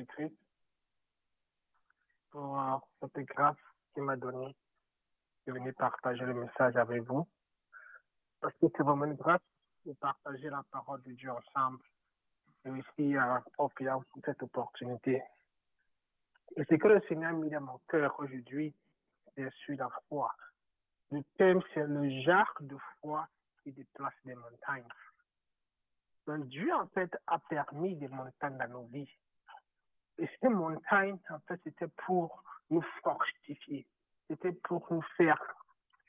Jésus-Christ pour euh, cette grâce qu'il m'a donnée de venir partager le message avec vous. Parce que c'est vraiment une grâce de partager la parole de Dieu ensemble. Et aussi euh, offrir cette opportunité. Et ce que le Seigneur a mis dans mon cœur aujourd'hui, c'est sur la foi. Le thème, c'est le genre de foi qui déplace des montagnes. Donc Dieu, en fait, a permis des montagnes dans nos vies. Et ces montagnes, en fait, c'était pour nous fortifier. C'était pour nous faire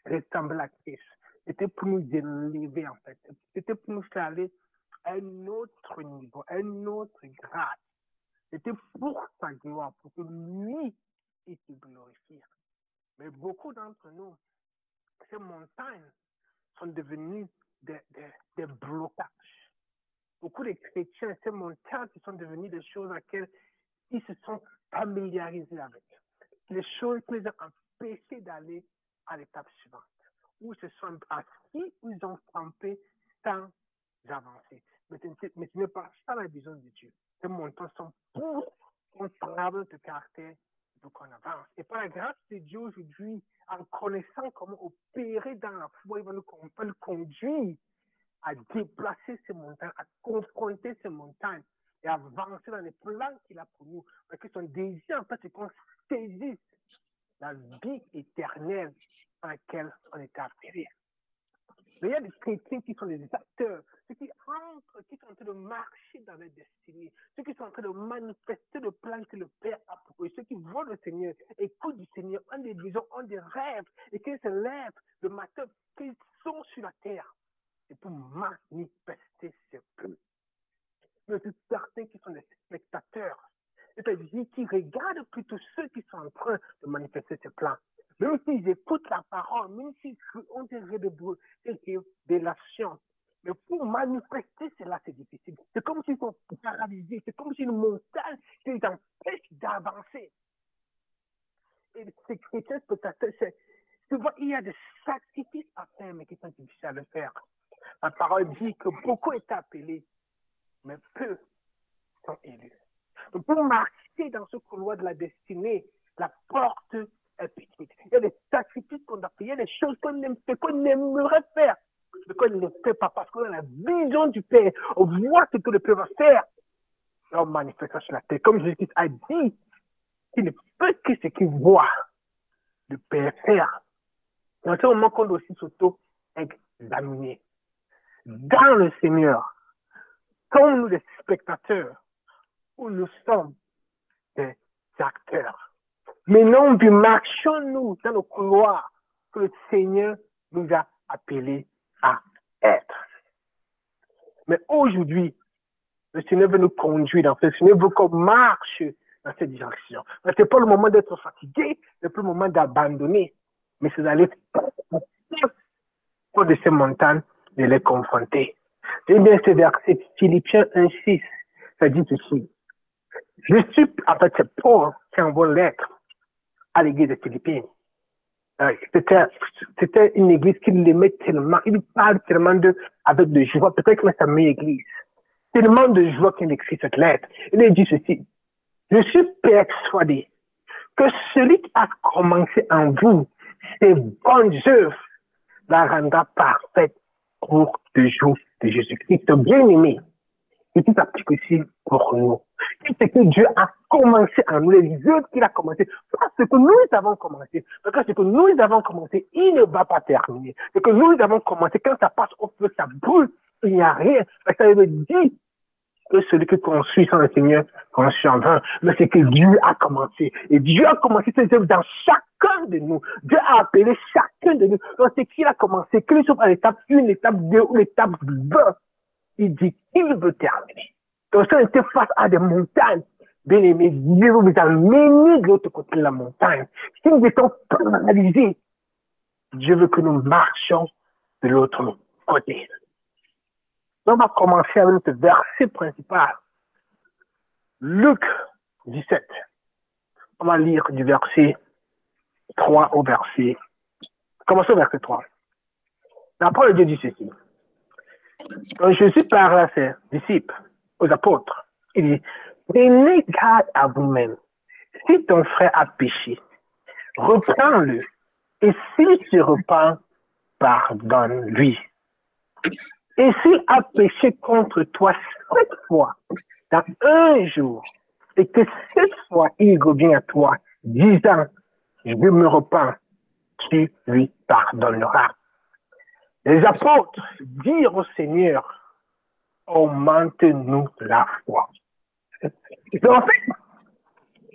ressembler à Christ. C'était pour nous élever, en fait. C'était pour nous faire aller à un autre niveau, à un autre grade. C'était pour sa gloire, pour que lui, il se glorifie. Mais beaucoup d'entre nous, ces montagnes sont devenues des, des, blocages. Beaucoup de chrétiens, ces montagnes sont devenues des choses à laquelle ils se sont familiarisés avec. Les choses les ont empêchés d'aller à l'étape suivante. Où ils se sont assis, où ils ont frappé sans avancer. Mais, ce n'est pas ça la vision de Dieu. Ces montagnes sont pour qu'on travaille de caractère pour qu'on avance. Et par la grâce de Dieu aujourd'hui, en connaissant comment opérer dans la foi, il va nous conduire à déplacer ces montagnes, à confronter ces montagnes et avancer dans les plans qu'il a pour nous. Parce que son désir, en fait, c'est qu'on saisisse la vie éternelle dans laquelle on est appelé. Mais il y a des chrétiens qui sont des acteurs, ceux qui entrent, qui sont en train de marcher dans leur destinée, ceux qui sont en train de manifester le plan que le Père a pour eux, ceux qui voient le Seigneur, écoutent du Seigneur, ont des visions, ont des rêves, et qu'ils se lèvent le matin, qu'ils sont sur la terre. C'est pour manifester ce plan mais c'est certains qui sont des spectateurs. C'est-à-dire qui regardent plutôt ceux qui sont en train de manifester ce plan. Même s'ils écoutent la parole, même s'ils ont des révélations. Mais pour manifester cela, c'est difficile. C'est comme s'ils sont paralysés. C'est comme si une montagne qui les empêche d'avancer. Et ces chrétiens spectateurs, tu vois, il y a des sacrifices à faire, mais qui sont difficiles à le faire. La parole dit que beaucoup est appelés, mais peu sont élus. Donc, pour marcher dans ce couloir de la destinée, la porte est petite. Il y a des sacrifices qu'on a fait, des choses qu'on aimerait faire, mais qu'on ne fait pas parce qu'on a la vision du Père. On voit ce que le Père va faire. On manifeste sur la terre. Comme Jésus a dit, il ne peut que ce qu'il voit le Père faire. Dans ce moment qu'on doit aussi s'auto-examiner. Dans le Seigneur, comme nous les spectateurs, où nous sommes des acteurs. Mais non, marchons-nous dans le couloir que le Seigneur nous a appelés à être. Mais aujourd'hui, le Seigneur veut nous conduire dans ce Le Seigneur veut qu'on marche dans cette direction. Ce n'est pas le moment d'être fatigué, ce n'est pas le moment d'abandonner, mais c'est d'aller pour de ces montagnes, de les confronter. Eh bien, ce verset Philippiens 1.6, ça dit ceci. Je suis, en fait, c'est Paul qui envoie lettre à l'église de Philippines. Euh, c'était, c'était une église qu'il aimait tellement, il parle tellement de, avec de joie, peut-être que c'est sa meilleure église. Tellement de joie qu'il écrit cette lettre. Il dit ceci. Je suis persuadé que celui qui a commencé en vous ses bonnes œuvres la rendra parfaite pour le jour de Jésus-Christ bien-aimé. Et qui s'applique aussi pour nous. C'est que Dieu a commencé en nous, les œuvres qu'il a commencé. Parce que nous avons commencé. Parce que ce que nous avons commencé, il ne va pas terminer. Ce que nous avons commencé, quand ça passe au feu, ça brûle, il n'y a rien. Ça veut dire que celui qui construit sans le Seigneur construit en vain. Mais c'est que Dieu a commencé. Et Dieu a commencé ses œuvres dans chacun de nous. Dieu a appelé chacun de nous. Donc c'est qu'il a commencé, qu'il soit à l'étape 1, l'étape 2 ou l'étape 2. Il dit qu'il veut terminer. Donc si on était face à des montagnes, bien aimé, Dieu vous amener de l'autre côté de la montagne. Si nous étions paralysés, Dieu veut que nous marchions de l'autre côté. On va commencer avec notre verset principal. Luc 17. On va lire du verset 3 au verset. Commençons au verset 3. La parole de Dieu dit ceci. Quand Jésus parle à ses disciples, aux apôtres, il dit, Prenez garde à vous-même. Si ton frère a péché, reprends-le. Et s'il se repent, pardonne-lui. Et s'il a péché contre toi sept fois dans un jour, et que cette fois il revient à toi, disant, je me repens, tu lui pardonneras. Les apôtres dirent au Seigneur, augmente-nous la foi.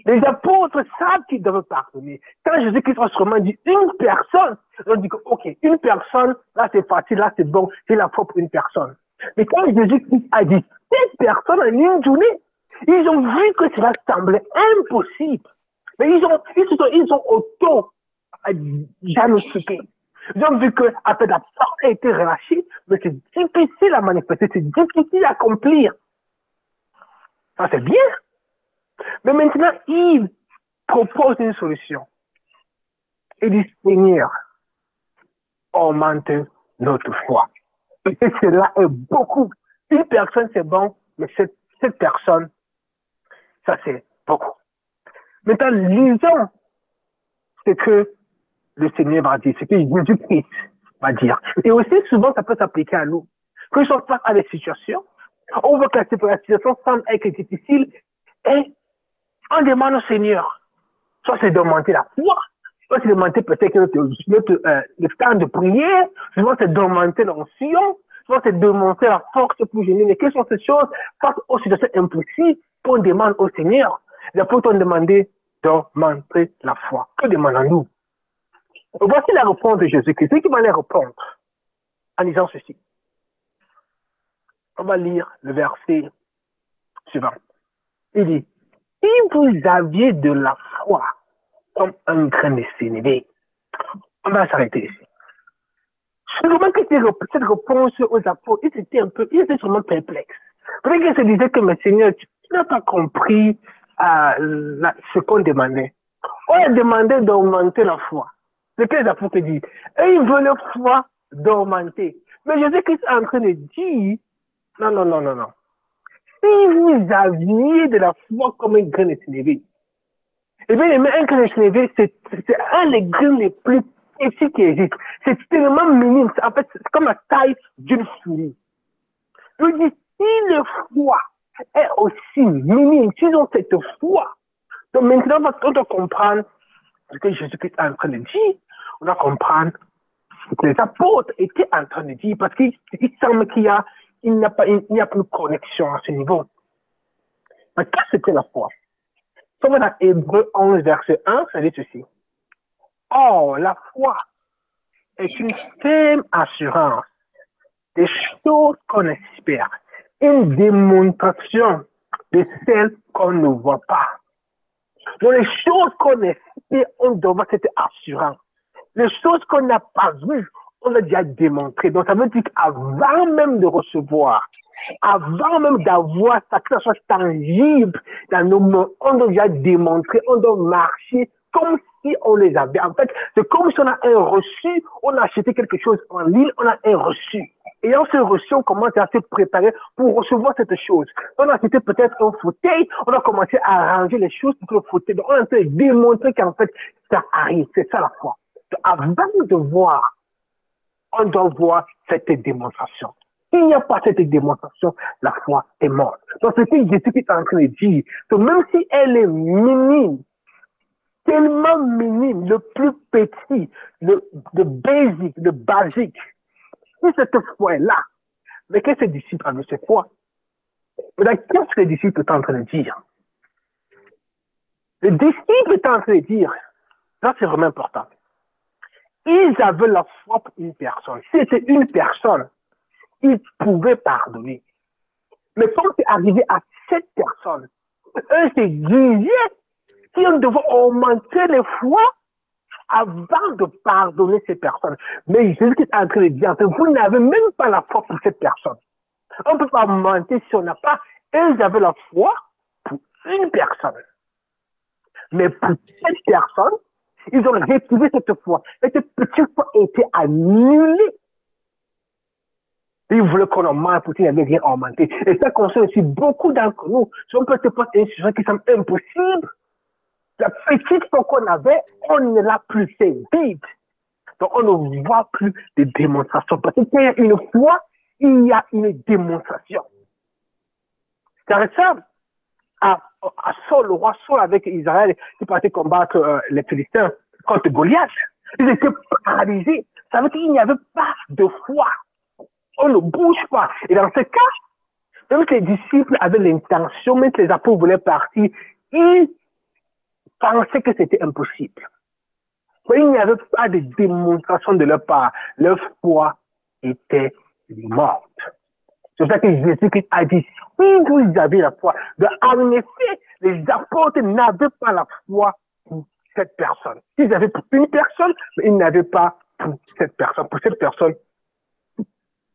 Les apôtres savent qu'ils doivent pardonner. Quand Jésus-Christ a dit une personne, on dit que, ok, une personne, là c'est facile, là c'est bon, c'est la foi pour une personne. Mais quand Jésus-Christ a dit cette personne en une journée, ils ont vu que cela semblait impossible. Mais ils ont, ils ont, ils ont auto diagnostiqué. Ils ont vu que, après la porte a été relâchée, mais c'est difficile à manifester, c'est difficile à accomplir. Ça, c'est bien. Mais maintenant, il propose une solution. Il dit, Seigneur, augmente notre foi. Et cela est beaucoup. Une personne, c'est bon, mais cette, personne, ça, c'est beaucoup. Maintenant, lisons ce que le Seigneur va dire, ce que Jésus-Christ va dire. Et aussi, souvent, ça peut s'appliquer à nous. Quand nous sommes face à des situations, on voit que la situation semble être difficile et on demande au Seigneur, soit c'est d'augmenter la foi, soit c'est d'augmenter peut-être notre, notre euh, le temps de prière, soit c'est d'augmenter l'onction, soit c'est d'augmenter la force pour gêner. Mais quelles sont ces choses face aux situations impossibles qu'on demande au Seigneur? Les apôtres ont demandé d'augmenter la foi. Que demandons-nous? Voici la réponse de Jésus-Christ. C'est qui va les répondre en disant ceci. On va lire le verset suivant. Il dit, si vous aviez de la foi comme un grain de sénévé, on va s'arrêter ici. Me que cette réponse aux apôtres, ils étaient un peu, ils étaient sûrement perplexes. Peut-être qu'ils se disaient que, mais Seigneur, tu n'as pas compris euh, ce qu'on demandait. On a demandé d'augmenter la foi. C'est ce que les apôtres disent. Et ils veulent la foi d'augmenter. Mais Jésus-Christ est en train de dire, non, non, non, non, non. Si vous aviez de la foi comme un grain de sénévé, eh bien, un grain de sénévé, c'est un des grains les plus petits qui existent. C'est tellement minime. En fait, c'est comme la taille d'une fourmi. Je dis, si le foi est aussi minime, si ont cette foi, donc maintenant, on doit comprendre ce que Jésus-Christ est en train de dire. On doit comprendre ce que les apôtres étaient en train de dire parce qu'il semble qu'il y a il n'y a, pas, il n'y a plus de connexion à ce niveau. Mais qu'est-ce que la foi? Si on dans Hébreu 11, verset 1, ça dit ceci. Or, la foi est une ferme assurance des choses qu'on espère, une démonstration de celles qu'on ne voit pas. Donc, les choses qu'on espère, on doit avoir cette assurance. Les choses qu'on n'a pas vues, on a déjà démontré. Donc, ça veut dire qu'avant même de recevoir, avant même d'avoir ça, que ça soit tangible dans nos mains, on doit déjà démontrer, on doit marcher comme si on les avait. En fait, c'est comme si on a un reçu, on a acheté quelque chose en ligne, on a un reçu. Et en ce reçu, on commence à se préparer pour recevoir cette chose. On a acheté peut-être un fauteuil, on a commencé à arranger les choses pour le fauteuil. Donc, on a démontrer qu'en fait, ça arrive. C'est ça la foi. avant de voir on doit voir cette démonstration. S'il n'y a pas cette démonstration, la foi est morte. Donc, ce que Jésus est en train de dire, que même si elle est minime, tellement minime, le plus petit, le, le basic, le basique, si cette foi est là, mais qu'est-ce que les disciples ont cette foi? Qu'est-ce que les disciples sont en train de dire? Les disciples sont en train de dire, ça c'est vraiment important. Ils avaient la foi pour une personne. C'était une personne, ils pouvaient pardonner. Mais quand c'est arrivé à cette personne, eux se disaient qu'ils devaient augmenter les fois avant de pardonner ces personnes. Mais Jésus est en train de dire, vous n'avez même pas la foi pour cette personne. On ne peut pas mentir si on n'a pas. Ils avaient la foi pour une personne. Mais pour cette personne, ils ont retrouvé cette foi. Cette petite foi a été annulée. Il voulait qu'on augmente, Poutine n'avait rien augmenté. Et ça concerne aussi beaucoup d'entre nous. Si on peut te poser une situation qui semble impossible, la petite foi qu'on avait, on ne l'a plus, c'est vide. Donc on ne voit plus de démonstrations. Parce qu'il y a une foi, il y a une démonstration. C'est simple. À, à Saul, le roi Saul avec Israël, qui partait combattre euh, les Philistins contre Goliath, ils étaient paralysés. Ça veut dire qu'il n'y avait pas de foi. On ne bouge pas. Et dans ce cas, même si les disciples avaient l'intention, même si les apôtres voulaient partir, ils pensaient que c'était impossible. Mais il n'y avait pas de démonstration de leur part. Leur foi était morte. C'est ça que Jésus a dit, si vous avez la foi, en effet, les apôtres n'avaient pas la foi pour cette personne. Ils avaient pour une personne, mais ils n'avaient pas pour cette personne. Pour cette personne,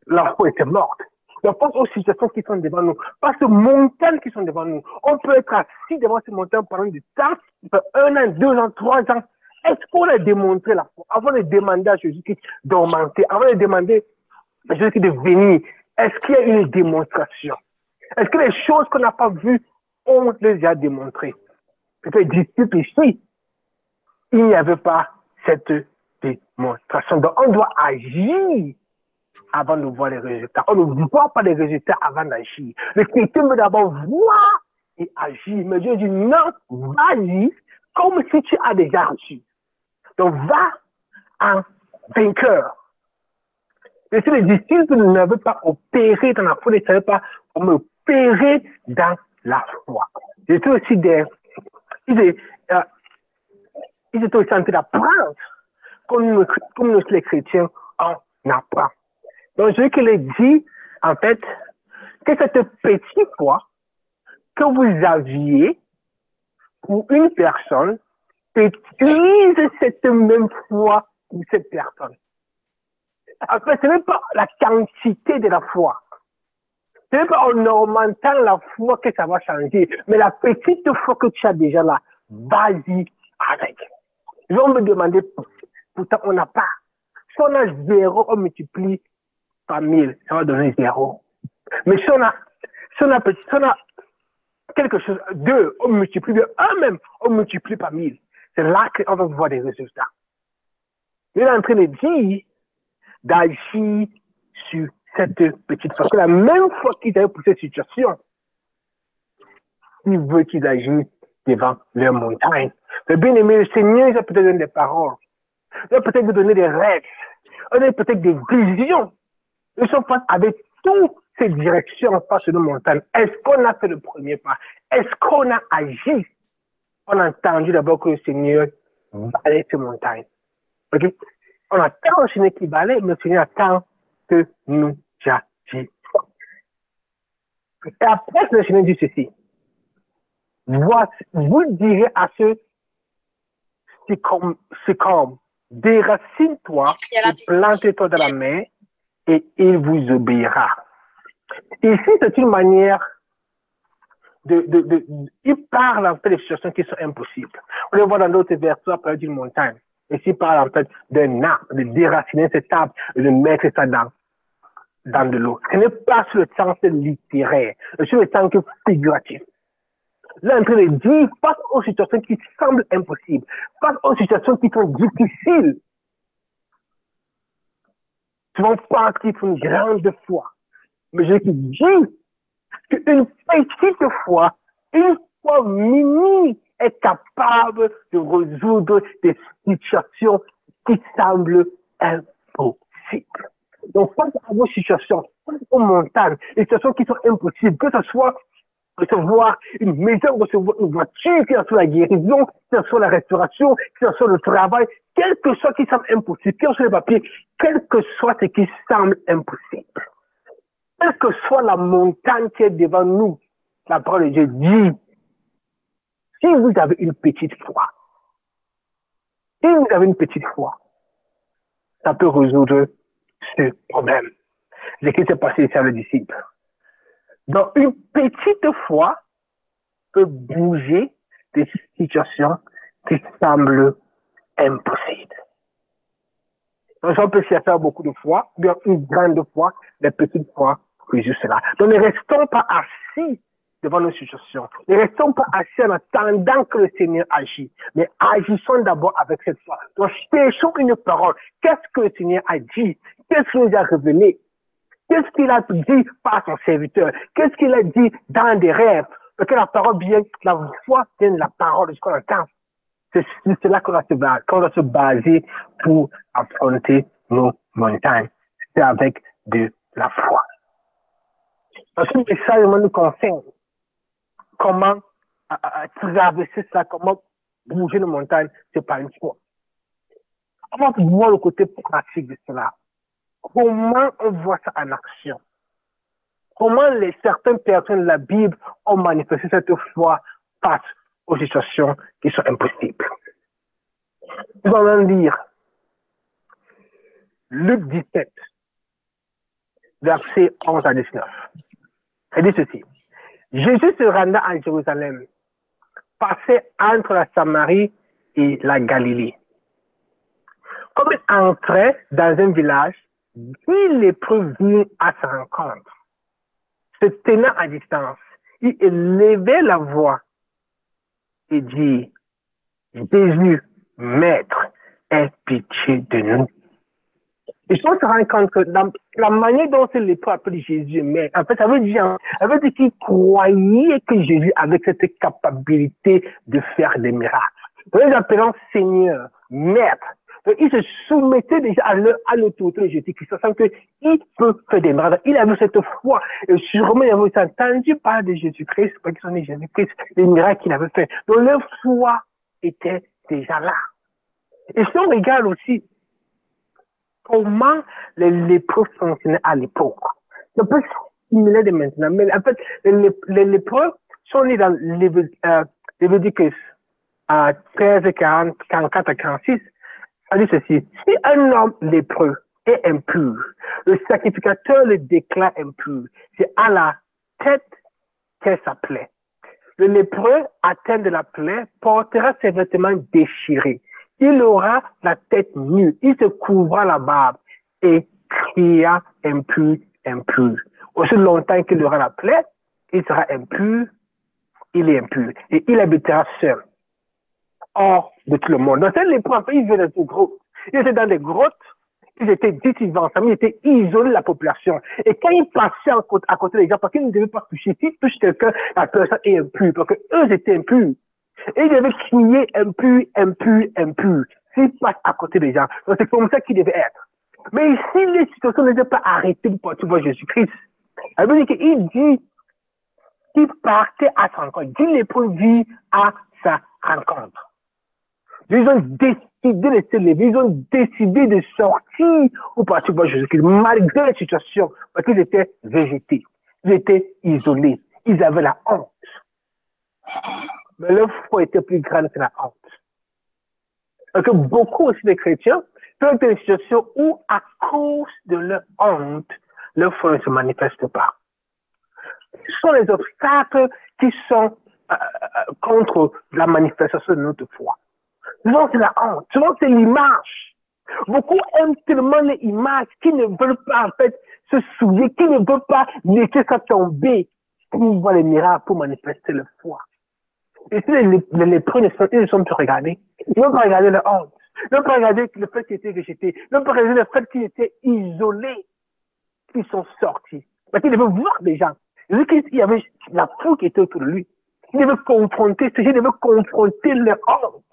la foi était morte. Donc, pense aux situations qui sont devant nous. Pas ces montagnes qui sont devant nous. On peut être assis devant ces montagnes pendant du temps, un an, deux ans, trois ans. Est-ce qu'on a démontré la foi avant de demander à Jésus-Christ d'augmenter, avant de demander à Jésus-Christ de venir Est-ce qu'il y a une démonstration? Est-ce que les choses qu'on n'a pas vues, on les a démontrées? Peut-être disciples ici, il n'y avait pas cette démonstration. Donc, on doit agir avant de voir les résultats. On ne voit pas les résultats avant d'agir. Le chrétien veut d'abord voir et agir. Mais Dieu dit non, vas-y comme si tu as déjà reçu. Donc va en vainqueur. Et si les disciples n'avaient pas opéré dans la foi, ils ne savaient pas comment opérer dans la foi. Ils étaient aussi des, ils étaient, euh, ils aussi en train d'apprendre comme, comme nous les chrétiens en apprend. Donc, je qu'il dit, en fait, que cette petite foi que vous aviez pour une personne, utilise cette même foi pour cette personne. En fait, ce n'est pas la quantité de la foi. Ce n'est pas en augmentant la foi que ça va changer, mais la petite foi que tu as déjà là, vas-y avec. Je vais me demander, pourtant on n'a pas. Si on a zéro, on multiplie par mille, ça va donner zéro. Mais si on a, si on a, si on a quelque chose, deux, on multiplie un même, on multiplie par mille. C'est là qu'on va voir des résultats. Il est en train de dire d'agir sur cette petite fois. La même fois qu'il a pour cette situation, il veut qu'ils agissent devant leur montagne. Le bien-aimé, le Seigneur, il va peut-être donner des paroles. Il va peut-être vous donner des rêves. Il va peut-être des visions. Ils sont face avec toutes ces directions face de nos montagnes. Est-ce qu'on a fait le premier pas? Est-ce qu'on a agi? On a entendu d'abord que le Seigneur balait ces montagnes. OK? On a tant le Seigneur qui balait, mais le Seigneur attend que nous agissions. Et après, le Seigneur dit ceci. Voici, vous direz à ceux, c'est comme, c'est comme, déracine-toi et plante-toi dans la mer et il vous obéira. Ici, c'est une manière de, de, de, il parle en fait des situations qui sont impossibles. On le voit dans d'autres versets après d'une montagne. Ici, il parle en fait d'un arbre, de déraciner cet arbre et de mettre ça dans, dans de l'eau. Ce n'est pas sur le sens littéraire, sur le sens figuratif. Là, en train de dire, face aux situations qui semblent impossibles, face aux situations qui sont difficiles, vas partir une grande foi. Mais je dis qu'une petite foi, une foi minime, est capable de résoudre des situations qui semblent impossibles. Donc, face à vos situations, face aux montagnes, les situations qui sont impossibles, que ce soit recevoir une maison, recevoir une voiture, que ce soit la guérison, que ce soit la restauration, que ce soit le travail, quel que soit qui semble impossible, quel que soit le papier, quel que soit ce qui semble impossible, quelle que soit la montagne qui est devant nous, la parole de Dieu dit, si vous avez une petite foi, si vous avez une petite foi, ça peut résoudre ce problème. Ce qui s'est passé ici à le disciple. Donc, une petite foi peut bouger des situations qui semblent impossibles. Donc, on peut chercher beaucoup de foi, bien une grande foi, des petites foi que juste là. Donc, ne restons pas assis devant nos situations. Ne restons pas assis en attendant que le Seigneur agisse, mais agissons d'abord avec cette foi. Donc, cherchons une parole. Qu'est-ce que le Seigneur a dit? Qu'est-ce qu'il nous a révélé? Qu'est-ce qu'il a dit par son serviteur? Qu'est-ce qu'il a dit dans des rêves? Parce que la parole vient, la foi vient de la parole de ce qu'on entend. C'est là qu'on doit, se baser pour affronter nos montagnes. C'est avec de la foi. Parce que le message nous concerne comment traverser ça, comment bouger nos montagnes, c'est pas une foi. On va voir le côté pratique de cela? Comment on voit ça en action? Comment les certaines personnes de la Bible ont manifesté cette foi face aux situations qui sont impossibles? Nous allons lire Luc 17, versets 11 à 19. Elle dit ceci. Jésus se rendait à Jérusalem, passait entre la Samarie et la Galilée. Comme il entrait dans un village, il lépreux venu à sa rencontre. Se tenant à distance, il élevait la voix et dit, Jésus, Maître, aie pitié de nous. Et je se rend compte que la, manière dont les lépreux appellent Jésus Maître, en fait, ça veut dire, ça veut dire qu'ils croyaient que Jésus avait cette capacité de faire des miracles. Ils appellent Seigneur, Maître. il se soumettait déjà à l'autorité de Jésus-Christ, sachant qu'il peut faire des miracles. Il avait cette foi. Et sûrement, il avait entendu parler de Jésus-Christ, parce qu'ils sont né Jésus-Christ, les miracles qu'il avait fait. Donc, leur foi était déjà là. Et si on regarde aussi comment les lépreux fonctionnaient à l'époque, c'est peu similaire de maintenant. Mais en fait, les, lépreux sont nés dans Léviticus à 13, 40, 44 à 46. Ça dit ceci. Si un homme lépreux est impur, le sacrificateur le déclare impur. C'est à la tête qu'est sa plaie. Le lépreux atteint de la plaie portera ses vêtements déchirés. Il aura la tête nue. Il se couvra la barbe et cria impur, impur. Aussi longtemps qu'il aura la plaie, il sera impur, il est impur. Et il habitera seul, hors de tout le monde. Dans cette lépreux, il vivait dans une grotte. Il était dans des grottes ils étaient ensemble, ils étaient isolés de la population. Et quand ils passaient à côté des gens, parce qu'ils ne devaient pas toucher, s'ils touchent quelqu'un, la personne est impure, parce qu'eux étaient impurs. Et ils devaient crier impur, impur, impur, s'ils passent à côté des gens. Donc c'est comme ça qu'ils devaient être. Mais ici, les situations n'étaient pas arrêtées pour tu vois Jésus-Christ. Elle veut dire qu'il dit qu'il partait à sa rencontre. À sa rencontre. Ils ont décidé de se lever, ils ont décidé de sortir au parti de Jésus-Christ, malgré la situation, parce qu'ils étaient végétés, ils étaient isolés, ils avaient la honte. Mais leur foi était plus grande que la honte. Parce que beaucoup aussi de chrétiens peuvent être une situation où, à cause de leur honte, leur foi ne se manifeste pas. Ce sont les obstacles qui sont euh, euh, contre la manifestation de notre foi. Souvent, c'est la honte. Souvent, c'est l'image. Beaucoup aiment tellement les images qui ne veulent pas, en fait, se souvenir, qui ne veulent pas laisser ça tomber pour voir les miracles, pour manifester leur foi. Les, les, lépreux ne sont, ils ne sont plus regardés, ils ne vont pas regarder leur honte. Ils ne vont pas regarder le fait qu'ils étaient rejetés. Ils ne vont pas regarder le fait qu'ils étaient isolés, qu'ils sont sortis. Parce qu'ils devaient voir des gens. Qu'il y avait la foule qui était autour de lui. Ils devaient confronter, ces gens devaient confronter leur honte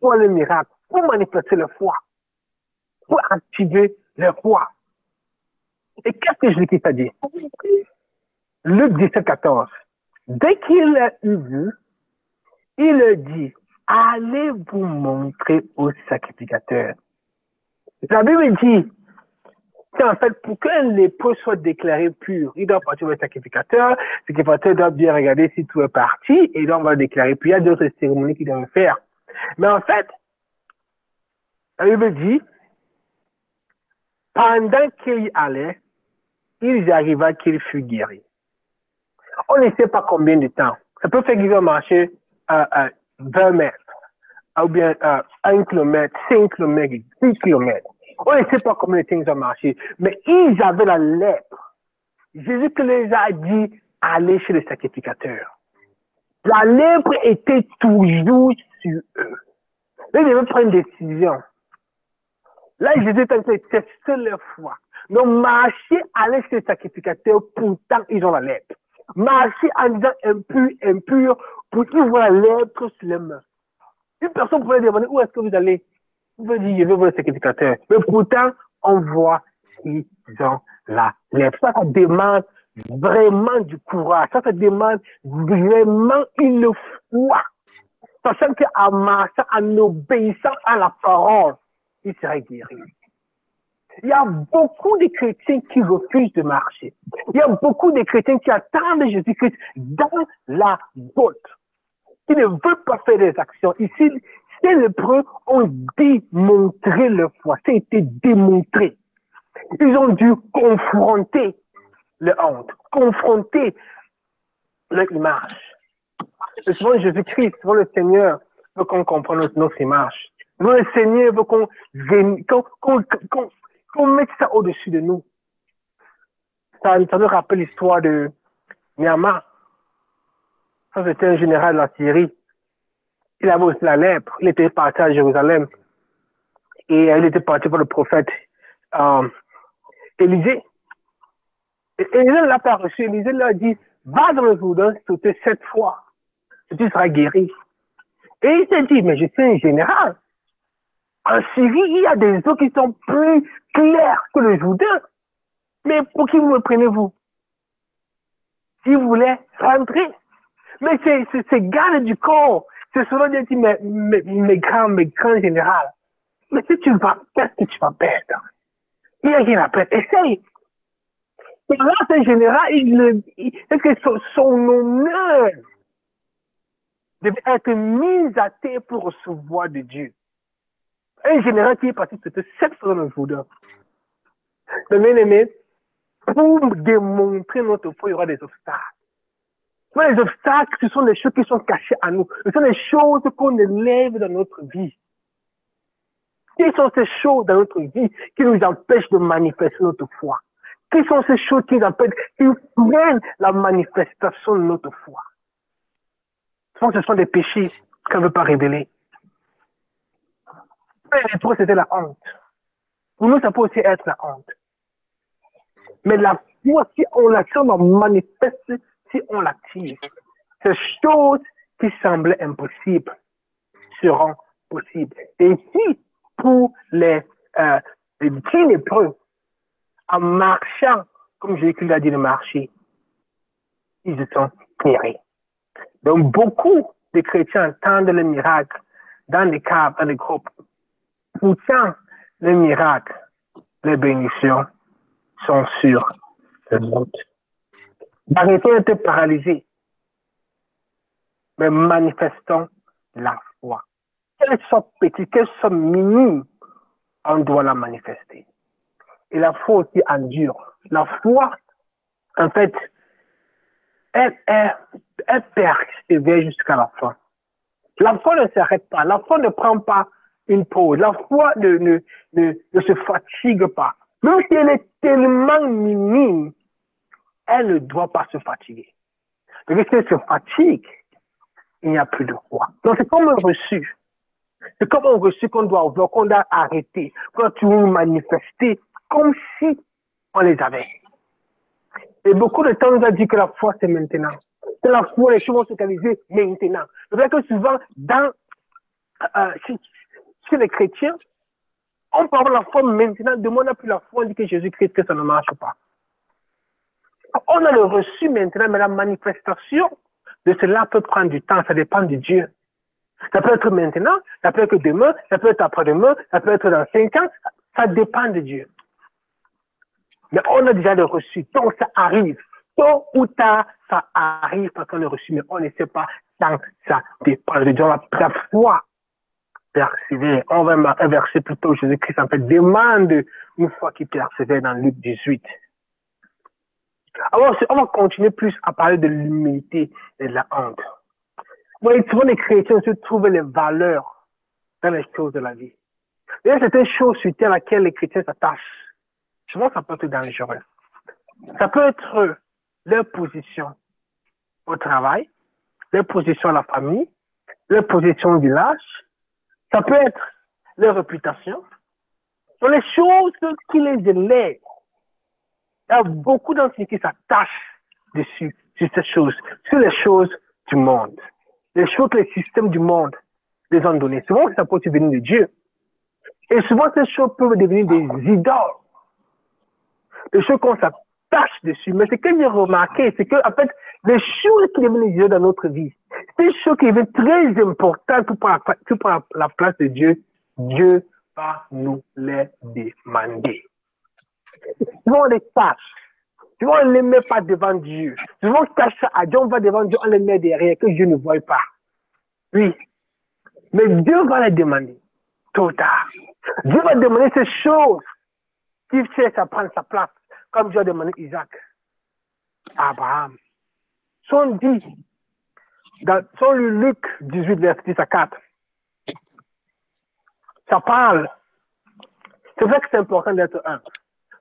pour le miracle, pour manifester la foi, pour activer la foi. Et qu'est-ce que Jésus a dit? Luc 17, 14. Dès qu'il a eu vu, il dit, allez vous montrer au sacrificateur. La Bible dit en fait, pour qu'un lépreux soit déclaré pur, il doit partir au sacrificateur. Le sacrificateur doit bien regarder si tout est parti et il va le déclarer. Puis il y a d'autres cérémonies qu'il doit faire. Mais en fait, il me dit, pendant qu'il allait, il arriva qu'il fut guéri. On ne sait pas combien de temps. Ça peut faire qu'il va marcher à, 20 mètres, ou bien euh, un kilomètre, cinq kilomètres, dix kilomètres. On ne sait pas comment les things ont marché, mais ils avaient la lèpre. Jésus les a dit, allez chez le sacrificateur. La lèpre était toujours sur eux. Là, ils devaient prendre une décision. Là, Jésus est en train de tester leur foi. Donc, marcher, aller chez le sacrificateur, pourtant, ils ont la lèpre. Marcher en disant impur, impur, pour qu'ils voient lèpre sur les mains. Une personne pourrait demander où est-ce que vous allez? Vous pouvez dire, je veux voir le sacrificateur. Mais pourtant, on voit qu'ils ont la lèpre. Ça, ça demande vraiment du courage. Ça, ça demande vraiment une foi. Sachant qu'en marchant, en obéissant à la parole, il serait guéri. Il y a beaucoup de chrétiens qui refusent de marcher. Il y a beaucoup de chrétiens qui attendent Jésus-Christ dans la botte, qui ne veulent pas faire des actions. Ici, ces lépreux ont démontré leur foi. Ça a été démontré. Ils ont dû confronter le honte, confronter leur image. Et souvent, Jésus-Christ, souvent le Seigneur veut qu'on comprenne notre, image. le Seigneur veut qu'on qu'on mette ça au-dessus de nous. Ça, nous rappelle l'histoire de Myanmar. Ça, c'était un général de la Syrie. Il avait aussi la lèpre. Il était parti à Jérusalem. Et il était parti pour le prophète euh, Élisée. Et Élisée l'a pas reçu. Élisée lui a dit, va dans le Jourdain sauter sept fois. Tu seras guéri. Et il s'est dit, mais je suis un général. En Syrie, il y a des eaux qui sont plus claires que le Jourdain. Mais pour qui vous me prenez-vous Si vous voulez rentrer. Mais c'est ces gardes du corps. C'est souvent dit, mais, mais, mes grands, mes grands généraux. Mais si tu vas, qu'est-ce que tu vas perdre? Il y a rien à perdre? Essaye. Et là, ce général, il, il, que son, son honneur devait être mis à terre pour recevoir de Dieu? Un général qui est parti c'était sept fois dans le. Mais bien aimé, pour démontrer notre foi, il y aura des obstacles. les obstacles, ce sont les choses qui sont cachées à nous. Ce sont les choses qu'on élève dans notre vie. Quelles sont ces choses dans notre vie qui nous empêchent de manifester notre foi? Quelles sont ces choses qui nous empêchent, qui freinent la manifestation de notre foi? ce sont des péchés qu'on ne veut pas révéler. Pour c'était la honte. Pour nous, ça peut aussi être la honte. Mais la foi, si on l'action, on manifeste, si on l'active, ces choses qui semblaient impossibles seront possibles. Et si pour les, euh, les en marchant, comme Jésus l'a dit de marcher, ils se sont guéris. Donc, beaucoup de chrétiens entendent le miracle dans les caves, dans les groupes. Pourtant, les miracles, les bénédictions sont sur le route. Arrêtez d'être paralysé, mais manifestons la foi. Qu'elle soit petite, qu'elle soit minime, on doit la manifester. Et la foi aussi endure. La foi, en fait, elle, elle, elle jusqu'à la fin. La foi ne s'arrête pas. La foi ne prend pas une pause. La foi ne, ne, ne, ne se fatigue pas. Même si elle est tellement minime, elle ne doit pas se fatiguer. Que si elle se fatigue, il n'y a plus de foi. Donc c'est comme un reçu. C'est comme un reçu qu'on doit avoir, qu'on doit arrêter, qu'on doit manifester, comme si on les avait. Et beaucoup de temps, on a dit que la foi, c'est maintenant. C'est la foi, les choses vont se réaliser maintenant. C'est vrai que souvent, dans, euh, les chrétiens, on parle de la foi maintenant, demande plus la foi, on dit que Jésus-Christ, que ça ne marche pas. On a le reçu maintenant, mais la manifestation de cela peut prendre du temps, ça dépend de Dieu. Ça peut être maintenant, ça peut être demain, ça peut être après-demain, ça peut être dans cinq ans, ça dépend de Dieu. Mais on a déjà le reçu. Donc, ça arrive. Tôt ou tard, ça arrive parce qu'on a reçu, mais on ne sait pas quand ça dépend de Dieu. La foi persévère. On va un verset plutôt, Jésus-Christ en fait demande une fois qu'il persévère dans Luc 18. Alors, on va continuer plus à parler de l'humilité et de la honte. Vous voyez, souvent les chrétiens se trouvent les valeurs dans les choses de la vie. Il y a certaines choses sur terre à laquelle les chrétiens s'attachent. Souvent, ça peut être dangereux. Ça peut être leur position au travail, leur position à la famille, leur position au village. Ça peut être leur réputation. Sont les choses qui les élèvent. Il y a beaucoup d'enseignants qui s'attachent dessus, sur ces choses, sur les choses du monde. Les choses que les systèmes du monde les ont données. Souvent, ça peut venir de Dieu. Et souvent, ces choses peuvent devenir des idoles. Des choses qu'on s'attache dessus. Mais ce que j'ai remarqué, c'est que, en fait, les choses qui deviennent Dieu dans notre vie, ces choses qui deviennent très importantes pour la, pour la place de Dieu, Dieu va nous les demander. Souvent, on les tâche. Souvent, on ne les met pas devant Dieu. Souvent, on cache à Dieu, on va devant Dieu, on les met derrière, que Dieu ne voit pas. Oui. Mais Dieu va les demander, tôt tard. Dieu va demander ces choses qui cherchent à prendre sa place, comme Dieu a demandé Isaac, Abraham. Son dit, dans Luc 18, verset 10 à 4, ça parle. C'est vrai que c'est important d'être un.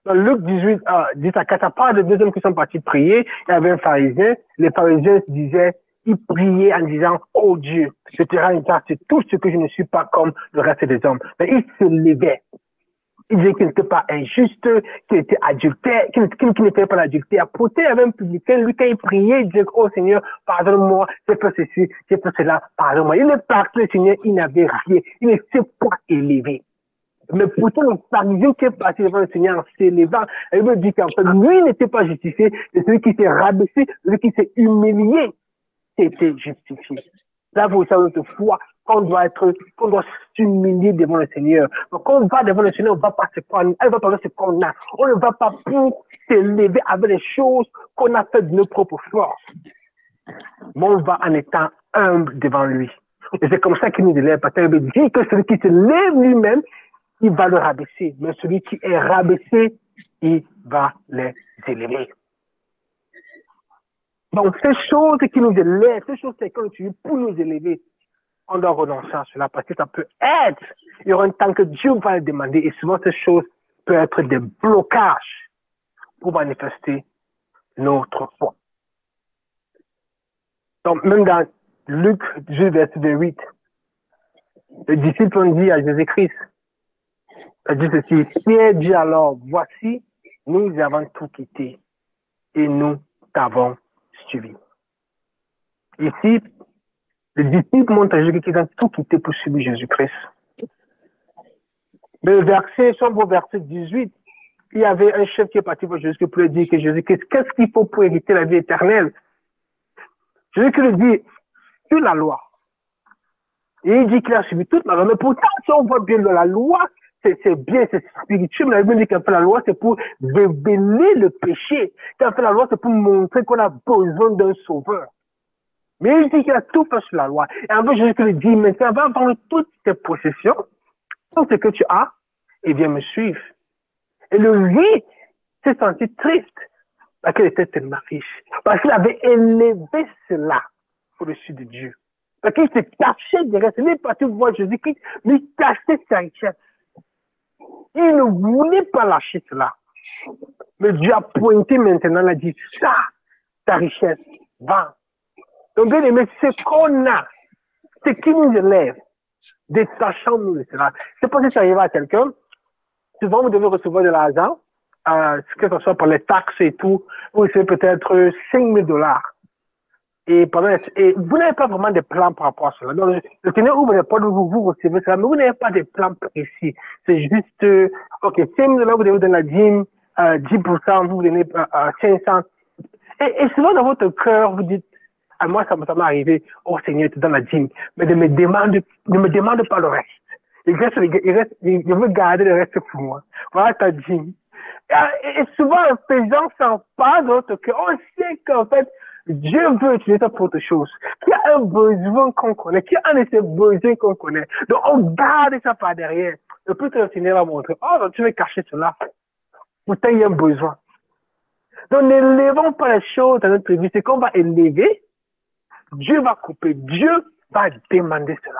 Dans Luc 18, euh, 10 à 4, ça parle de deux hommes qui sont partis prier. Il y avait un pharisien. Les pharisiens disaient, ils priaient en disant, oh Dieu, je te rends grâce de tout ce que je ne suis pas comme le reste des hommes. Mais ils se levaient. Disaient qu'il n'était pas injuste, qu'il était adultère, qu'il n'était pas l'adultère. Pourtant, il y avait un publicain, lui, quand il priait, il disait, oh Seigneur, pardonne-moi, j'ai fait ceci, j'ai fait cela, pardonne-moi. Il est parti, le Seigneur, il n'avait rien. Il ne s'est pas élevé. Mais pourtant, le pharisien qui est parti devant le Seigneur en s'élevant, il me dit qu'en fait, lui n'était pas justifié, c'est celui qui s'est rabaissé, celui qui s'est humilié, qui était justifié. Là, vous savez autrefois qu'on doit être, qu'on doit s'humilier devant le Seigneur. Donc, quand on va devant le Seigneur, on va pas se prendre, elle va parler ce qu'on. On ne va pas pour s'élever avec les choses qu'on a faites de nos propres forces. Mais on va en étant humble devant lui. Et c'est comme ça qu'il nous élève. Parce qu'il dit que celui qui se lève lui-même, il va le rabaisser. Mais celui qui est rabaissé, il va les élever. Donc, ces choses qui nous élèvent, ces choses qu'on utilise pour nous élever, on doit renoncer à cela parce que ça peut être, il y aura un temps que Dieu va le demander et souvent ces choses peuvent être des blocages pour manifester notre foi. Donc, même dans Luc 18, verset 28, les disciples ont dit à Jésus-Christ, il dit ceci, Pierre dit alors, voici, nous avons tout quitté et nous t'avons suivi. Ici, les disciples montrent à Jésus qu'ils ont tout quitté pour suivre Jésus-Christ. Le verset, sur le verset 18, il y avait un chef qui est parti voir Jésus pour lui dire que Jésus, qu'est-ce qu'il faut pour éviter la vie éternelle? Jésus qui lui dit, sur la loi. Et il dit qu'il a suivi toute la loi. Mais pourtant, si on voit bien la loi, c'est bien, c'est spirituel. Mais la Bible dit qu'en fait la loi, c'est pour révéler le péché. Qu'en fait la loi, c'est pour montrer qu'on a besoin d'un sauveur. Mais il dit qu'il a tout fait sur la loi. Et en fait, Jésus lui dit, maintenant, va vendre toutes tes possessions, tout ce que tu as, et viens me suivre. Et le riche s'est senti triste parce qu'il était tellement riche. Parce qu'il avait élevé cela au-dessus de Dieu. Parce qu'il s'est caché derrière. Ce n'est pas tout voir Jésus-Christ, mais il cachait sa richesse. Il ne voulait pas lâcher cela. Mais Dieu a pointé maintenant, il a dit, ça, ta richesse, va. Donc, bien aimé, ce qu'on a, ce qui nous élève, détachons-nous de cela. C'est pas si ça arrive à quelqu'un. Souvent, vous devez recevoir de l'argent, euh, que ce soit pour les taxes et tout, vous c'est peut-être 5 000 dollars. Et, pendant, et vous n'avez pas vraiment de plan par rapport à cela. Donc, le Seigneur ouvre les portes, vous, vous recevez cela, mais vous n'avez pas de plan précis. C'est juste, euh, ok, 5 000 dollars, vous devez donner la dîme, euh, 10%, vous donnez euh, 500. Et, et souvent, dans votre cœur, vous dites, à moi, ça, m'est arrivé, oh Seigneur, tu donnes la dîme, mais ne me demande, ne me demande pas le reste. Il reste, il reste, il veut garder le reste pour moi. Voilà ta dîme. Et, et souvent, en faisant ça, pas dans notre cœur, on sait qu'en fait, Dieu veut utiliser ça pour autre chose. Qui a un besoin qu'on connaît, qui a un de ces besoins qu'on connaît. Donc, on garde ça par derrière. Le plus le Seigneur va montrer, oh, tu veux cacher cela. Pourtant, il y a un besoin. Donc, n'élevons pas les choses dans notre vie. C'est qu'on va élever, Dieu va couper, Dieu va demander cela.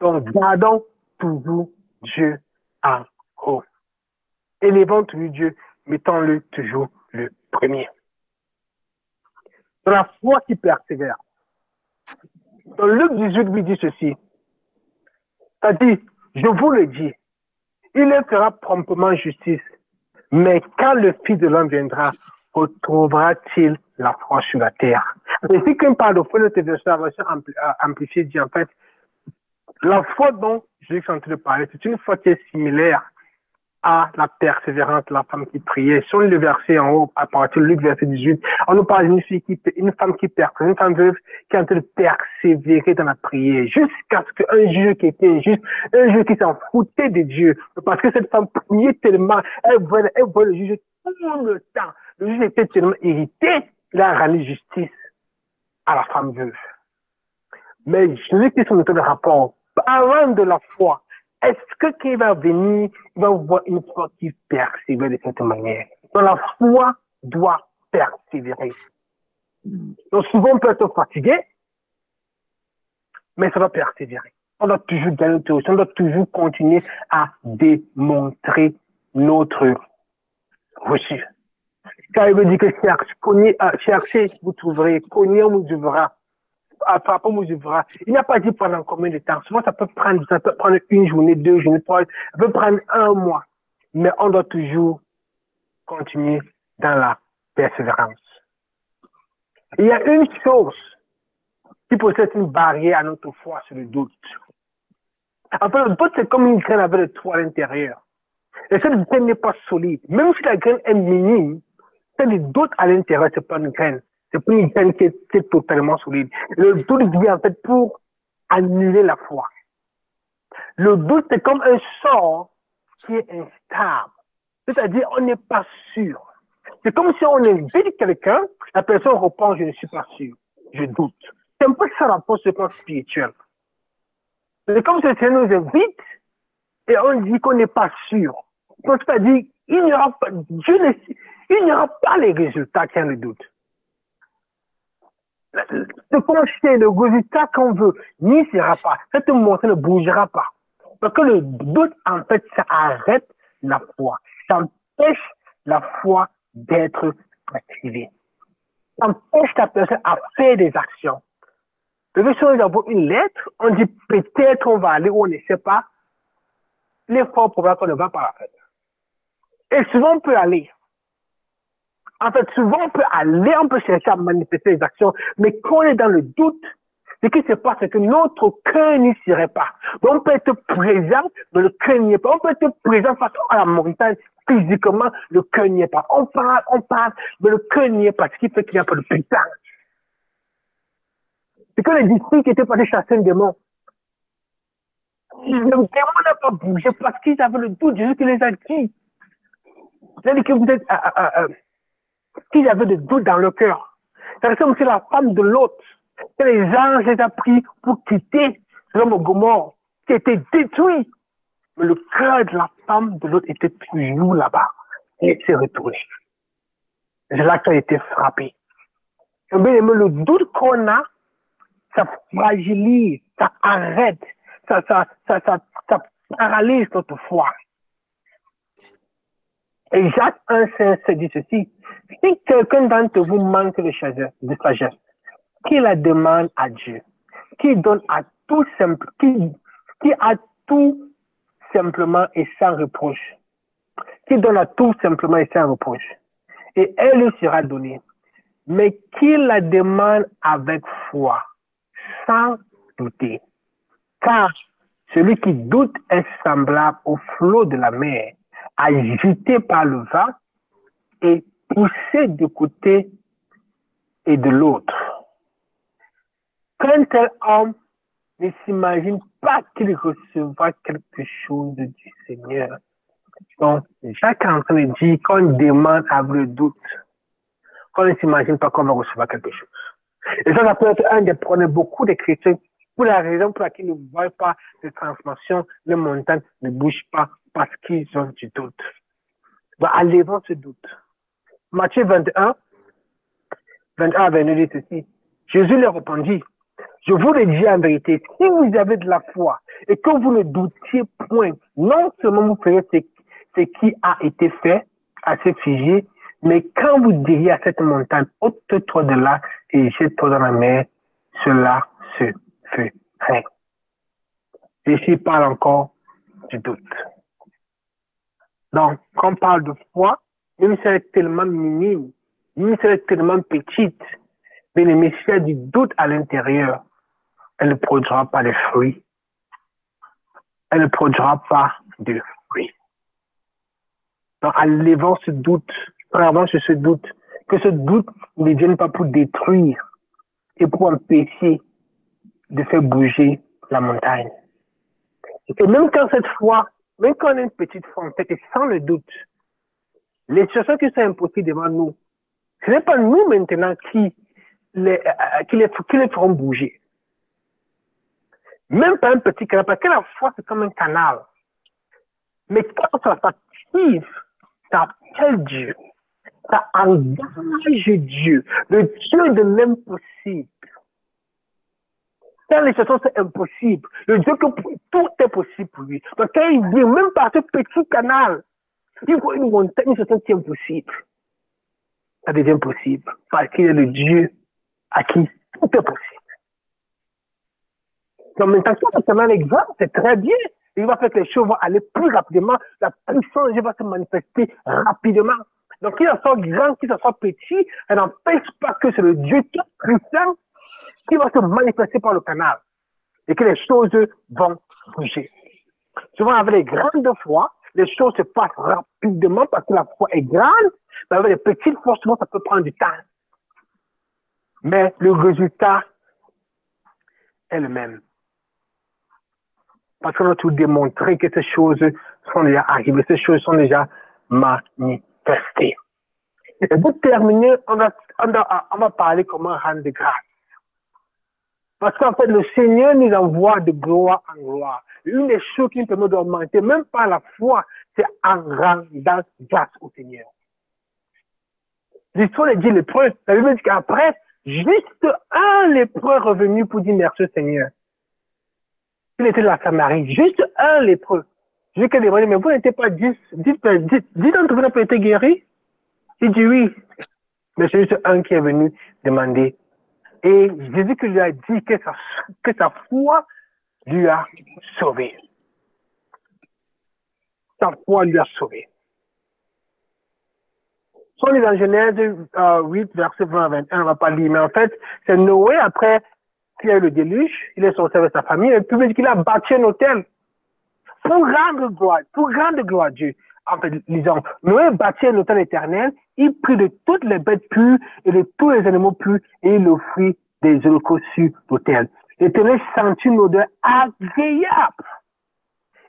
Donc, gardons toujours Dieu en haut. Élevons toujours Dieu, mettons-le toujours le premier. Dans la foi qui persévère. Dans Luc 18, lui dit ceci. Dit, je vous le dis, il fera promptement justice. Mais quand le Fils de l'homme viendra, retrouvera-t-il la foi sur la terre? Et si qu'on parle de notre version, version amplifiée dit en fait, la foi dont je suis en train de parler, c'est une foi qui est similaire à la persévérance la femme qui priait. Sur le verset en haut, à partir de Luc verset 18, on nous parle d'une fille qui, une femme qui persévère, une femme veuve qui est en train de persévérer dans la prière jusqu'à ce qu'un juge qui était juste, un juge qui s'en foutait de Dieu, parce que cette femme priait tellement, elle voulait, elle voulait le juge tout le temps. Le juge était tellement irrité, il a rendu justice à la femme veuve. Mais Jésus-Christ, notre rapport, avant de la foi, est-ce que qui va venir, il va voir une foi qui persévère de cette manière? Donc la foi doit persévérer. Donc souvent on peut être fatigué, mais ça va persévérer. On doit toujours gagner on doit toujours continuer à démontrer notre reçu. Car il veut dire que cherchez, euh, cherchez vous trouverez, cognez, on vous devra à Il n'a pas dit pendant combien de temps. Souvent, ça peut prendre, ça peut prendre une journée, deux journées, ça peut prendre un mois. Mais on doit toujours continuer dans la persévérance. Il y a une chose qui possède une barrière à notre foi, c'est le doute. En fait, le doute, c'est comme une graine avec le toit à l'intérieur. Et cette graine n'est pas solide. Même si la graine est minime, c'est le doute à l'intérieur, c'est pas une graine. C'est pas une graine qui est, totalement solide. Le doute vient en fait pour annuler la foi. Le doute, c'est comme un sort qui est instable. C'est-à-dire, on n'est pas sûr. C'est comme si on invite quelqu'un, la personne répond, je ne suis pas sûr. Je doute. C'est un peu ça la posture spirituelle. C'est comme si quelqu'un nous invite et on dit qu'on n'est pas sûr. C'est-à-dire, il n'y aura pas, Dieu il n'y aura pas les résultats qui ont le doute ce qu'on le résultat qu'on veut, n'y sera pas. Cette montée ne bougera pas. Parce que le doute, en fait, ça arrête la foi. Ça empêche la foi d'être activée. Ça empêche la personne à faire des actions. Le si on envoie une lettre, on dit peut-être on va aller où on ne sait pas. L'effort probable qu'on ne va pas la faire. Et souvent on peut aller. En fait, souvent, on peut aller, on peut chercher à manifester les actions, mais quand on est dans le doute, ce qui se passe, c'est que notre cœur n'y serait pas. Donc, on peut être présent, mais le cœur n'y est pas. On peut être présent face à la montagne, physiquement, le cœur n'y est pas. On parle, on parle, mais le cœur n'y est pas, ce qui fait qu'il n'y a pas de putain. C'est que les disciples qui étaient partis chasser un démon. Le démon n'a pas bougé parce qu'ils avaient le doute. Jésus qui les a dit. C'est-à-dire que vous êtes, euh, euh, euh, qu'il y avait des doutes dans le cœur. C'est comme si la femme de l'autre, que les anges les ont pris pour quitter l'homme au Gomorre, qui était détruit. Mais le cœur de la femme de l'autre était toujours là-bas. Et s'est retourné. C'est là qu'elle a été frappée. Mais le doute qu'on a, ça fragilise, ça arrête, ça, ça, ça, ça, ça paralyse notre foi. Et Jacques 1,16 dit ceci. Si quelqu'un d'entre vous manque de sagesse, qui la demande à Dieu, qui donne à tout simple, qui, qui a tout simplement et sans reproche, qui donne à tout simplement et sans reproche, et elle lui sera donnée. Mais qui la demande avec foi, sans douter. Car celui qui doute est semblable au flot de la mer agité par le vent et poussé de côté et de l'autre. Qu'un tel homme ne s'imagine pas qu'il recevra quelque chose du Seigneur. Donc, Jacques est en train de dire qu'on demande avec le doute, qu'on ne s'imagine pas qu'on va recevoir quelque chose. Et ça, ça peut être un des problèmes beaucoup de chrétiens pour la raison pour laquelle ils ne voient pas de transformation, les montagnes ne bougent pas parce qu'ils ont du doute. Va enlevant ce doute. Matthieu 21, 21 à 22 dit ceci. Jésus leur répondit, Je vous le dis en vérité, si vous avez de la foi et que vous ne doutiez point, non seulement vous ferez ce, qui a été fait à ce sujet, mais quand vous diriez à cette montagne, ôte-toi de là et jette-toi dans la mer, cela se ferait. Ici parle encore du doute. Donc, quand on parle de foi, même si elle est tellement minime, même si elle est tellement petite, mais le s'il du doute à l'intérieur, elle ne produira pas de fruits. Elle ne produira pas de fruits. Donc, en levant ce doute, en sur ce doute, que ce doute ne vienne pas pour détruire et pour empêcher de faire bouger la montagne. Et même quand cette foi, même quand on a une petite foi et sans le doute, les situations qui sont impossibles devant nous, ce n'est pas nous maintenant qui les, euh, les, qui les feront bouger. Même pas un petit canal, parce que la foi, c'est comme un canal. Mais quand ça s'active, ça appelle Dieu. Ça engage Dieu, le Dieu de l'impossible. Quand les situations sont impossibles, le Dieu que tout est possible pour lui. Donc quand il vient, même par ce petit canal, il voit une montagne, une situation qui est impossible. Ça devient possible parce qu'il est le Dieu à qui tout est possible. Donc maintenant, quand c'est un exemple, c'est très bien. Il va faire que les choses vont aller plus rapidement, la puissance va se manifester rapidement. Donc, qu'il soit grand, qu'il soit petit, elle n'empêche pas que c'est le Dieu tout puissant qui va se manifester par le canal et que les choses vont bouger. Souvent, avec les grandes foi, les choses se passent rapidement parce que la foi est grande, mais avec les petites souvent, ça peut prendre du temps. Mais le résultat est le même. Parce qu'on a tout démontré que ces choses sont déjà arrivées, ces choses sont déjà manifestées. Et pour terminer, on va, on va, on va parler comment rendre grâce. Parce qu'en fait, le Seigneur nous envoie de gloire en gloire. Une des choses qui nous permet d'augmenter, même pas la foi, c'est en rendant grâce au Seigneur. L'histoire dit l'épreuve. La Bible dit qu'après, juste un lépreux revenu pour dire merci Seigneur. Il était de la Samarie. Juste un lépreux. Je que les mais vous n'étiez pas dix, dix, dix, vous n'ont pas été guéris? Il dit oui. Mais c'est juste un qui est venu demander et Jésus qui lui a dit que sa, que sa foi lui a sauvé. Sa foi lui a sauvé. Si on est dans Genèse 8, euh, verset 20 à 21, on va pas lire, mais en fait, c'est Noé, après qu'il a eu le déluge, il est sorti avec sa famille, et puis qu'il a bâti un hôtel pour rendre gloire, pour rendre gloire à Dieu. En lisons, Noé bâtit un hôtel éternel il prit de toutes les bêtes pures et de tous les animaux purs et il offrit des holocaustes sur l'autel. L'Éternel sentit une odeur agréable.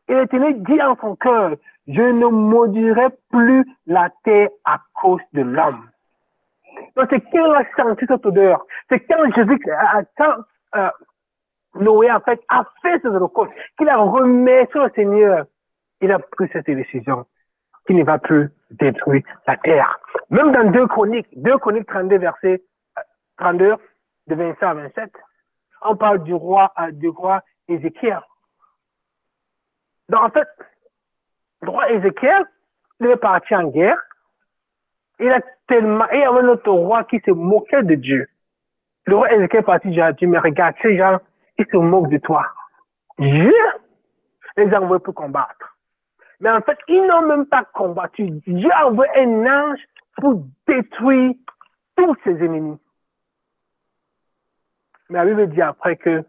Et l'Éternel dit en son cœur, je ne maudirai plus la terre à cause de l'homme. Donc c'est quand a senti cette odeur, c'est quand Jésus, quand euh, Noé en fait a fait ce holocaustes, qu'il a remercié le Seigneur, il a pris cette décision ne va plus détruire la terre. Même dans deux chroniques, deux chroniques 32 versets 32 de 25 à 27, on parle du roi, euh, du roi Ézéchiel. Donc en fait, le roi Ézéchiel, il est parti en guerre. Il a tellement, il y avait un autre roi qui se moquait de Dieu. Le roi Ézéchiel est parti, j'ai dit, mais regarde, ces gens, ils se moquent de toi. Dieu les a envoyés pour combattre. Mais en fait, ils n'ont même pas combattu. Dieu a envoyé un ange pour détruire tous ses ennemis. Mais la Bible dit après que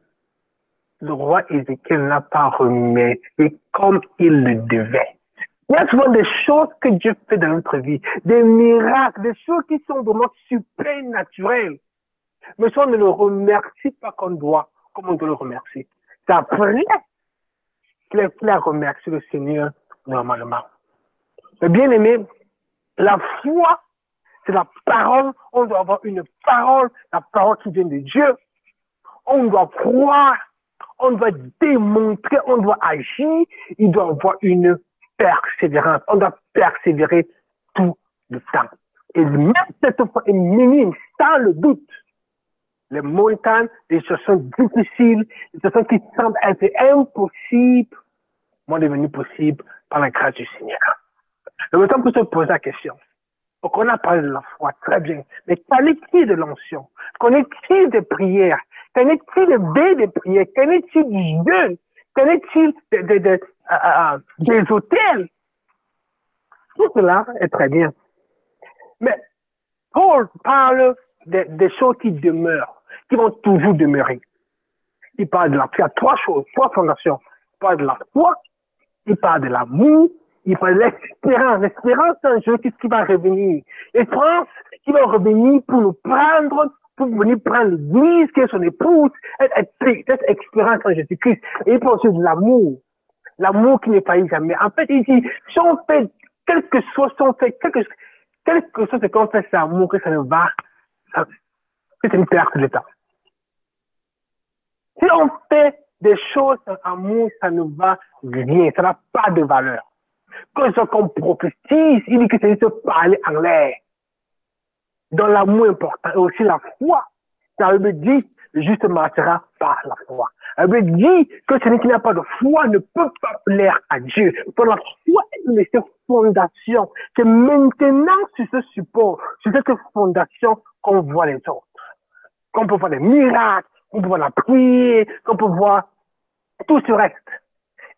le roi Ézéchiel n'a pas remercié comme il le devait. Il y a souvent des choses que Dieu fait dans notre vie, des miracles, des choses qui sont vraiment super naturelles. Mais si on ne le remercie pas comme, doit, comme on doit le remercier, c'est après qu'il a remercié le Seigneur normalement. Mais bien aimé, la foi, c'est la parole. On doit avoir une parole, la parole qui vient de Dieu. On doit croire, on doit démontrer, on doit agir. Il doit avoir une persévérance. On doit persévérer tout le temps. Et même cette foi est minime, sans le doute. les montagnes, des situations difficiles, des situations qui semblent être impossibles, vont devenir possibles par la grâce du Seigneur. Le temps pour se poser la question. Donc, on a parlé de la foi, très bien. Mais qu'en est-il de l'onction? Qu'en est-il des prières? Qu'en est-il des des prières? Qu'en est-il du jeûne? Qu'en est-il de, de, euh, euh, des hôtels? Tout cela est très bien. Mais Paul parle des choses qui demeurent, qui vont toujours demeurer. Il parle de la foi. Trois choses, trois fondations. Il parle de la foi, il parle de l'amour, il parle de l'espérance. L'espérance, c'est un jeu qui, va revenir? L'espérance qui va revenir pour nous prendre, pour venir prendre l'Église, qui est son épouse, cette expérience en Jésus-Christ. Et il parle aussi de l'amour. L'amour qui n'est pas jamais. En fait, il dit, si on fait quelque chose, si on fait quelque, quelque chose qu'on fait, c'est amour, que ça ne va, c'est une perte de temps. Si on fait des choses en amour, ça ne va rien, ça n'a pas de valeur. Quand ce qu'on prophétise, il dit que c'est de parler en l'air. Dans l'amour important, et aussi la foi. Ça veut dire, juste marchera par la foi. Ça veut dire que celui qui n'a pas de foi ne peut pas plaire à Dieu. Pour la foi est cette fondation. C'est maintenant sur ce support, sur cette fondation qu'on voit les autres. Qu'on peut voir les miracles, qu'on peut voir la prière, qu'on peut voir tout ce reste.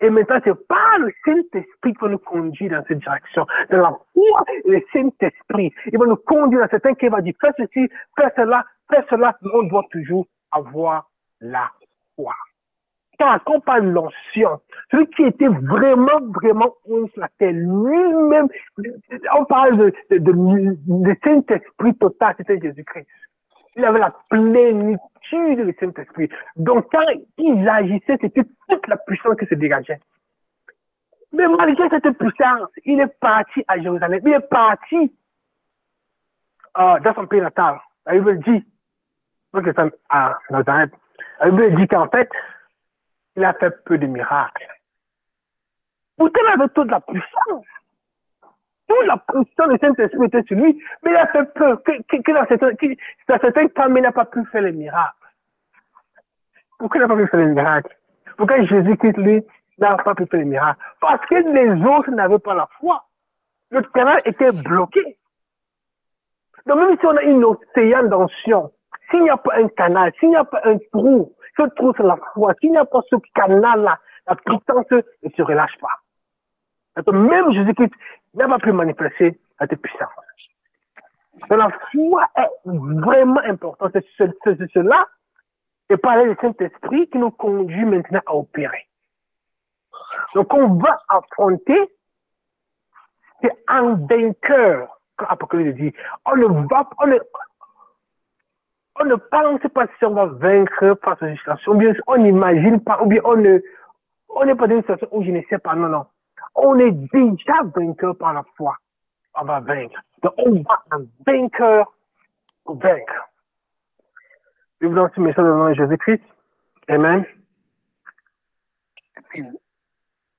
Et maintenant, c'est pas le Saint-Esprit qui va nous conduire dans cette direction. Dans la foi, le Saint-Esprit, il va nous conduire dans certains qui va dire, fais ceci, fais cela, fais cela, mais on doit toujours avoir la foi. Car quand on parle de l'ancien, celui qui était vraiment, vraiment on la terre, lui-même, on parle de, de, de Saint-Esprit total, c'était Jésus-Christ. Il avait la plénitude du Saint-Esprit. Donc, quand il agissait, c'était toute la puissance qui se dégageait. Mais malgré cette puissance, il est parti à Jérusalem. Il est parti euh, dans son pays natal. La Bible dit, à Nazareth, la Bible dit qu'en fait, il a fait peu de miracles. Pourtant, il avait toute la puissance la puissance du Saint-Esprit était sur lui, mais il a fait peur que, que, dans, certains, cas, il n'a pas pu faire les miracles. Pourquoi il n'a pas pu faire les miracles? Pourquoi Jésus-Christ, lui, n'a pas pu faire les miracles? Parce que les autres n'avaient pas la foi. Le canal était bloqué. Donc même si on a une océan d'ancien, s'il n'y a pas un canal, s'il n'y a pas un trou, ce trou c'est la foi, s'il n'y a pas ce canal-là, la puissance ne se relâche pas. Donc, même Jésus-Christ n'a pas pu manifester cette puissance. Donc, la foi est vraiment importante. C'est cela, et parler du Saint-Esprit qui nous conduit maintenant à opérer. Donc, on va affronter, c'est un vainqueur, comme Apocalypse dit. On ne va, on ne, on ne pense pas si on va vaincre par cette situation, ou bien on n'imagine pas, ou bien on ne, on n'est pas dans une situation où je ne sais pas, non, non on est déjà vainqueur par la foi. On va vaincre. Donc, on va un vainqueur vaincre. Je vous donne ce message le nom de Jésus-Christ. Amen.